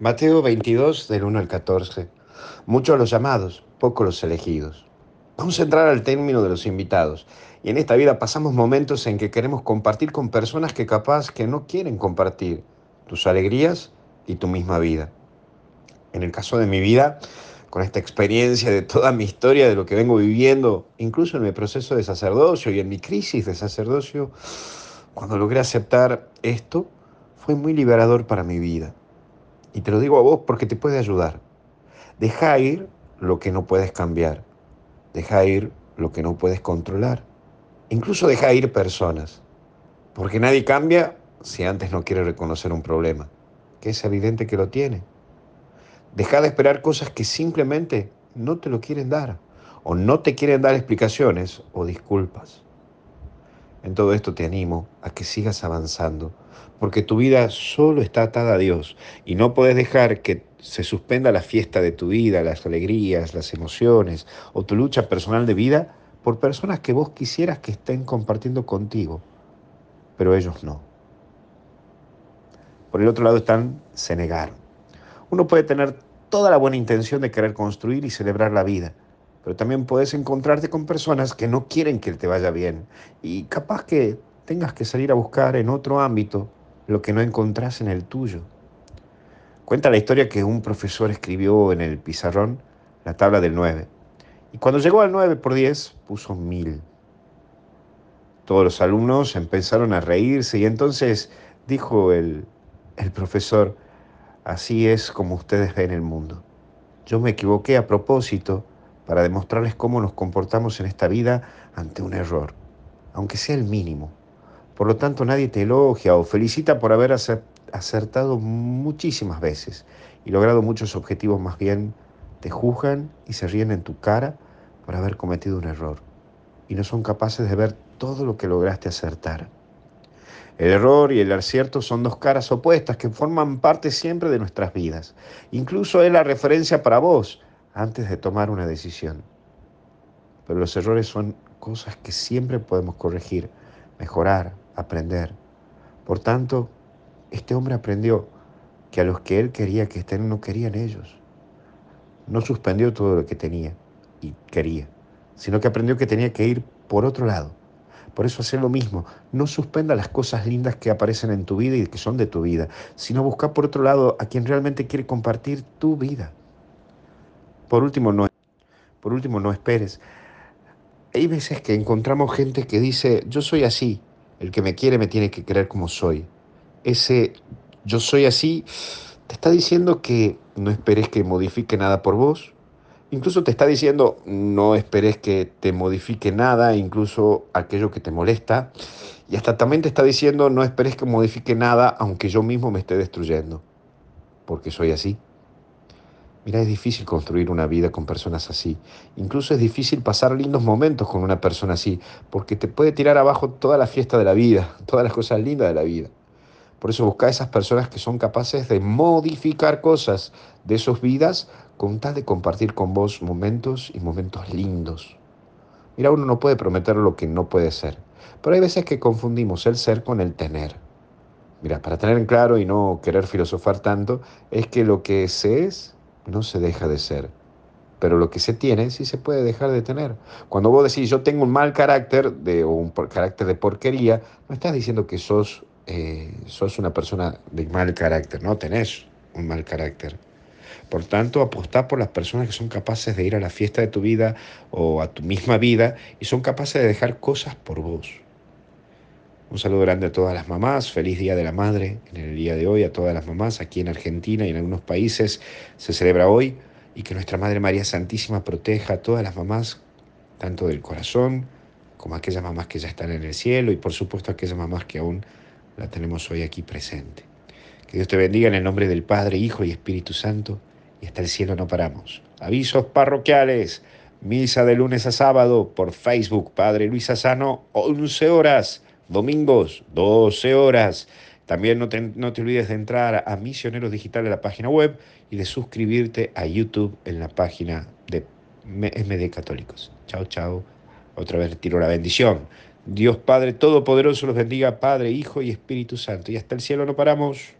Mateo 22, del 1 al 14. Muchos los llamados, pocos los elegidos. Vamos a entrar al término de los invitados. Y en esta vida pasamos momentos en que queremos compartir con personas que capaz que no quieren compartir tus alegrías y tu misma vida. En el caso de mi vida, con esta experiencia de toda mi historia, de lo que vengo viviendo, incluso en mi proceso de sacerdocio y en mi crisis de sacerdocio, cuando logré aceptar esto, fue muy liberador para mi vida. Y te lo digo a vos porque te puede ayudar. Deja ir lo que no puedes cambiar. Deja ir lo que no puedes controlar. Incluso deja ir personas. Porque nadie cambia si antes no quiere reconocer un problema, que es evidente que lo tiene. Deja de esperar cosas que simplemente no te lo quieren dar, o no te quieren dar explicaciones o disculpas. En todo esto te animo a que sigas avanzando, porque tu vida solo está atada a Dios y no puedes dejar que se suspenda la fiesta de tu vida, las alegrías, las emociones o tu lucha personal de vida por personas que vos quisieras que estén compartiendo contigo, pero ellos no. Por el otro lado están, se negaron. Uno puede tener toda la buena intención de querer construir y celebrar la vida, pero también puedes encontrarte con personas que no quieren que te vaya bien y capaz que tengas que salir a buscar en otro ámbito lo que no encontrás en el tuyo. Cuenta la historia que un profesor escribió en el pizarrón la tabla del 9 y cuando llegó al 9 por 10 puso 1000. Todos los alumnos empezaron a reírse y entonces dijo el, el profesor, así es como ustedes ven el mundo. Yo me equivoqué a propósito para demostrarles cómo nos comportamos en esta vida ante un error, aunque sea el mínimo. Por lo tanto, nadie te elogia o felicita por haber acertado muchísimas veces y logrado muchos objetivos, más bien te juzgan y se ríen en tu cara por haber cometido un error y no son capaces de ver todo lo que lograste acertar. El error y el acierto son dos caras opuestas que forman parte siempre de nuestras vidas. Incluso es la referencia para vos antes de tomar una decisión. Pero los errores son cosas que siempre podemos corregir, mejorar, aprender. Por tanto, este hombre aprendió que a los que él quería que estén no querían ellos. No suspendió todo lo que tenía y quería, sino que aprendió que tenía que ir por otro lado. Por eso hacer lo mismo, no suspenda las cosas lindas que aparecen en tu vida y que son de tu vida, sino busca por otro lado a quien realmente quiere compartir tu vida. Por último, no, por último, no esperes. Hay veces que encontramos gente que dice, yo soy así, el que me quiere me tiene que querer como soy. Ese yo soy así te está diciendo que no esperes que modifique nada por vos. Incluso te está diciendo no esperes que te modifique nada, incluso aquello que te molesta. Y hasta también te está diciendo no esperes que modifique nada aunque yo mismo me esté destruyendo. Porque soy así. Mira, es difícil construir una vida con personas así. Incluso es difícil pasar lindos momentos con una persona así, porque te puede tirar abajo toda la fiesta de la vida, todas las cosas lindas de la vida. Por eso busca a esas personas que son capaces de modificar cosas de sus vidas con tal de compartir con vos momentos y momentos lindos. Mira, uno no puede prometer lo que no puede ser, pero hay veces que confundimos el ser con el tener. Mira, para tener en claro y no querer filosofar tanto, es que lo que se es no se deja de ser. Pero lo que se tiene sí se puede dejar de tener. Cuando vos decís yo tengo un mal carácter de, o un carácter de porquería, no estás diciendo que sos, eh, sos una persona de mal carácter, no tenés un mal carácter. Por tanto, apostá por las personas que son capaces de ir a la fiesta de tu vida o a tu misma vida y son capaces de dejar cosas por vos. Un saludo grande a todas las mamás, feliz Día de la Madre en el día de hoy, a todas las mamás aquí en Argentina y en algunos países se celebra hoy y que nuestra Madre María Santísima proteja a todas las mamás, tanto del corazón como aquellas mamás que ya están en el cielo y por supuesto aquellas mamás que aún la tenemos hoy aquí presente. Que Dios te bendiga en el nombre del Padre, Hijo y Espíritu Santo y hasta el cielo no paramos. Avisos parroquiales. Misa de lunes a sábado por Facebook, Padre Luis Asano, 11 horas domingos, 12 horas. También no te, no te olvides de entrar a Misioneros Digitales, la página web, y de suscribirte a YouTube en la página de MD Católicos. Chao, chao. Otra vez tiro la bendición. Dios Padre Todopoderoso los bendiga, Padre, Hijo y Espíritu Santo. Y hasta el cielo no paramos.